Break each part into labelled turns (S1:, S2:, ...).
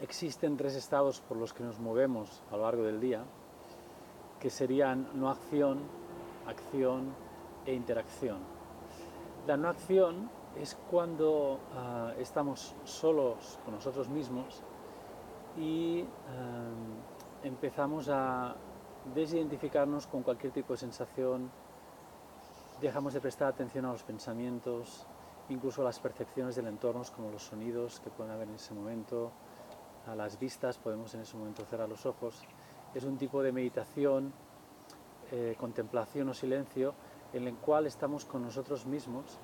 S1: existen tres estados por los que nos movemos a lo largo del día, que serían no acción, acción e interacción. La no acción es cuando ah, estamos solos con nosotros mismos y ah, empezamos a desidentificarnos con cualquier tipo de sensación, dejamos de prestar atención a los pensamientos, incluso a las percepciones del entorno, como los sonidos que pueden haber en ese momento, a las vistas, podemos en ese momento cerrar los ojos. Es un tipo de meditación, eh, contemplación o silencio en el cual estamos con nosotros mismos,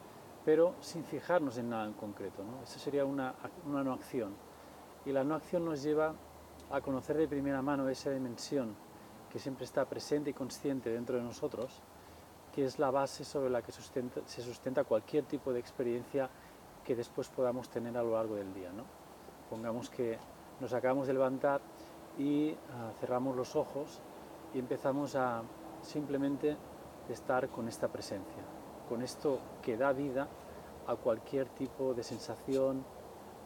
S1: pero sin fijarnos en nada en concreto. ¿no? Eso sería una, una no acción. Y la no acción nos lleva a conocer de primera mano esa dimensión que siempre está presente y consciente dentro de nosotros, que es la base sobre la que se sustenta cualquier tipo de experiencia que después podamos tener a lo largo del día. ¿no? Pongamos que nos acabamos de levantar y ah, cerramos los ojos y empezamos a simplemente estar con esta presencia, con esto que da vida a cualquier tipo de sensación,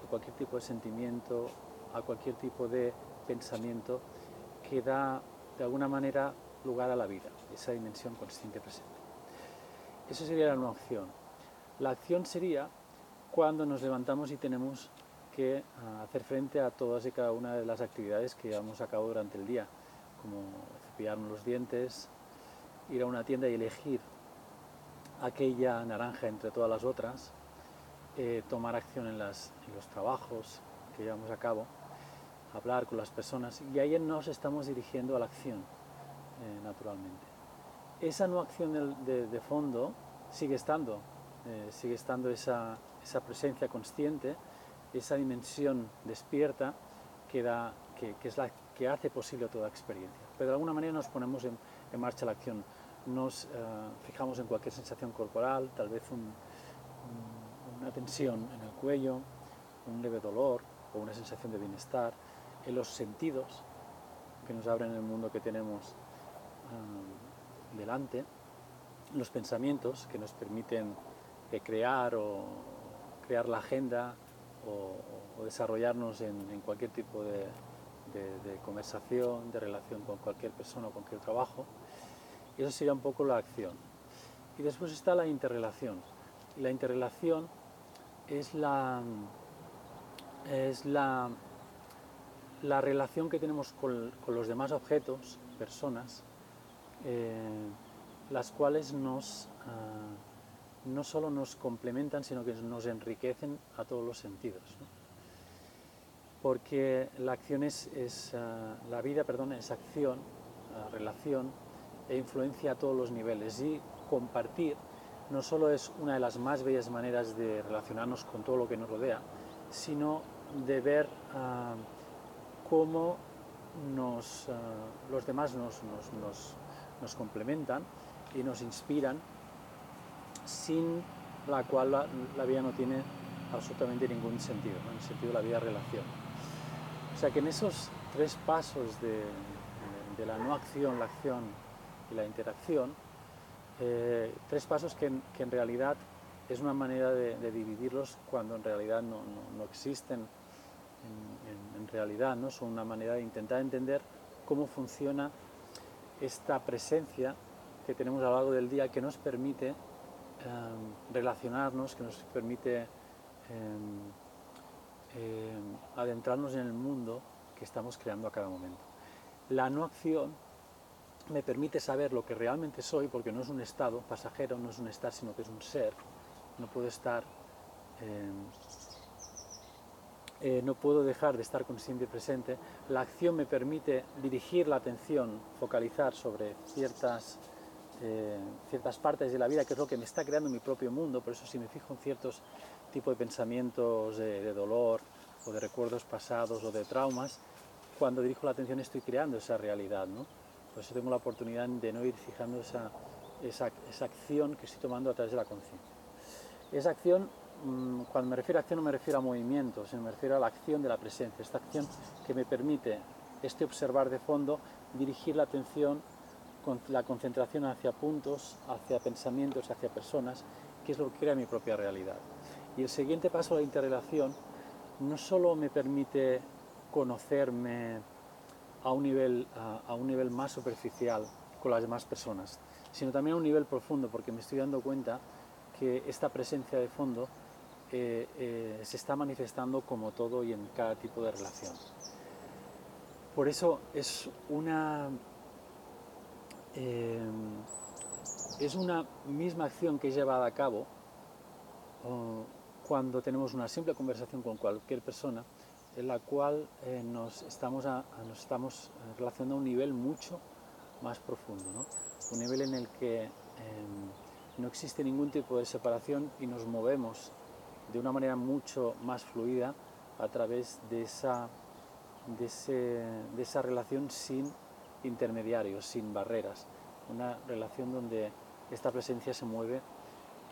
S1: a cualquier tipo de sentimiento, a cualquier tipo de pensamiento que da de alguna manera lugar a la vida, esa dimensión consciente presente. Eso sería la no acción. La acción sería cuando nos levantamos y tenemos que ah, hacer frente a todas y cada una de las actividades que llevamos a cabo durante el día, como cepillarnos los dientes, ir a una tienda y elegir aquella naranja entre todas las otras, eh, tomar acción en, los trabajos que llevamos a cabo, hablar con las personas y ahí nos estamos dirigiendo a la acción, eh, naturalmente. Esa no acción de, fondo sigue estando, eh, sigue estando esa, esa presencia consciente, esa dimensión despierta que, da, que, es la que hace posible toda experiencia. Pero de alguna manera nos ponemos en, marcha la acción, nos eh, fijamos en cualquier sensación corporal, tal vez una tensión en el cuello, un leve dolor o una sensación de bienestar, en los sentidos que nos abren el mundo que tenemos eh, delante, los pensamientos que nos permiten crear o crear la agenda o, desarrollarnos en, cualquier tipo de, conversación, de relación con cualquier persona o cualquier trabajo. Y eso sería un poco la acción. Y después está la interrelación. La interrelación es la, es la, la relación que tenemos con, los demás objetos, personas, eh, las cuales nos, ah, no solo nos complementan, sino que nos enriquecen a todos los sentidos. Porque la acción es, ah, la vida, perdón, es acción, ah, relación e influencia a todos los niveles. Y compartir no solo es una de las más bellas maneras de relacionarnos con todo lo que nos rodea, sino de ver ah, cómo nos, los demás nos, nos complementan y nos inspiran sin la cual la, vida no tiene absolutamente ningún sentido, en el sentido de la vida relación. O sea que en esos tres pasos de, la no acción, la acción y la interacción, eh, tres pasos que, en realidad es una manera de, dividirlos cuando en realidad no, existen en, en, realidad, ¿no? son una manera de intentar entender cómo funciona esta presencia que tenemos a lo largo del día que nos permite relacionarnos, que nos permite em, em, adentrarnos en el mundo que estamos creando a cada momento. La no acción me permite saber lo que realmente soy, porque no es un estado pasajero, no es un estar, sino que es un ser. No puedo estar, eh, no puedo dejar de estar consciente y presente. La acción me permite dirigir la atención, focalizar sobre ciertas eh, ciertas partes de la vida, que es lo que me está creando mi propio mundo, por eso si me fijo en ciertos tipos de pensamientos de, dolor o de recuerdos pasados o de traumas, cuando dirijo la atención estoy creando esa realidad, ¿no? Por eso tengo la oportunidad de no ir fijando esa, esa, esa acción que estoy tomando a través de la conciencia. Esa acción, mm, cuando me refiero a acción no me refiero a movimiento, sino me refiero a la acción de la presencia, esta acción que me permite este observar de fondo, dirigir la atención la concentración hacia puntos, hacia pensamientos, hacia personas, que es lo que crea mi propia realidad. Y el siguiente paso, la interrelación, no solo me permite conocerme a un nivel, a, un nivel más superficial con las demás personas, sino también a un nivel profundo, porque me estoy dando cuenta que esta presencia de fondo eh, eh, se está manifestando como todo y en cada tipo de relación. Por eso es una, eh, es una misma acción que es llevada a cabo cuando tenemos una simple conversación con cualquier persona en la cual nos, estamos nos estamos relacionando a un nivel mucho más profundo, un nivel en el que em, no existe ningún tipo de separación y nos movemos de una manera mucho más fluida a través de esa, de, esa relación sin intermediarios, sin barreras. Una relación donde esta presencia se mueve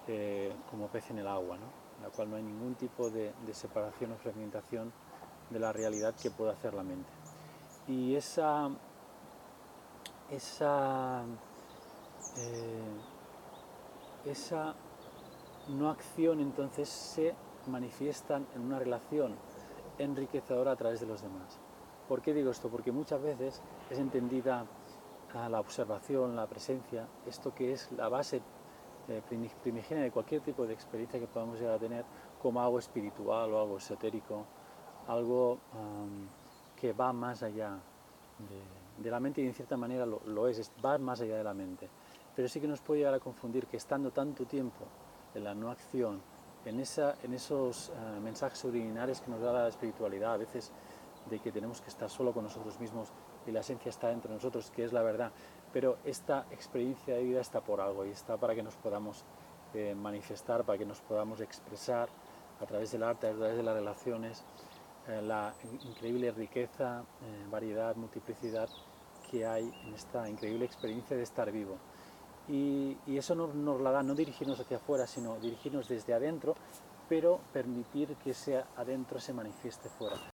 S1: eh, como pez en el agua, en la cual no hay ningún tipo de, separación o fragmentación de la realidad que pueda hacer la mente. Y esa, esa, eh, esa no acción entonces se manifiestan en una relación enriquecedora a través de los demás. ¿Por qué digo esto? Porque muchas veces es entendida la observación, la presencia, esto que es la base eh, primigenia de cualquier tipo de experiencia que podamos llegar a tener, como algo espiritual o algo esotérico, algo que va más allá de, la mente y en cierta manera lo, es, va más allá de la mente. Pero sí que nos puede llegar a confundir que estando tanto tiempo en la no acción, en, esa, en esos eh, mensajes subliminares que nos da la espiritualidad, a veces de que tenemos que estar solo con nosotros mismos y la esencia está entre nosotros, que es la verdad. Pero esta experiencia de vida está por algo y está para que nos podamos eh, manifestar, para que nos podamos expresar a través del arte, a través de las relaciones, eh, la increíble riqueza, variedad, multiplicidad que hay en esta increíble experiencia de estar vivo y, eso nos, nos, la da no dirigirnos hacia afuera, sino dirigirnos desde adentro, pero permitir que ese adentro se manifieste fuera.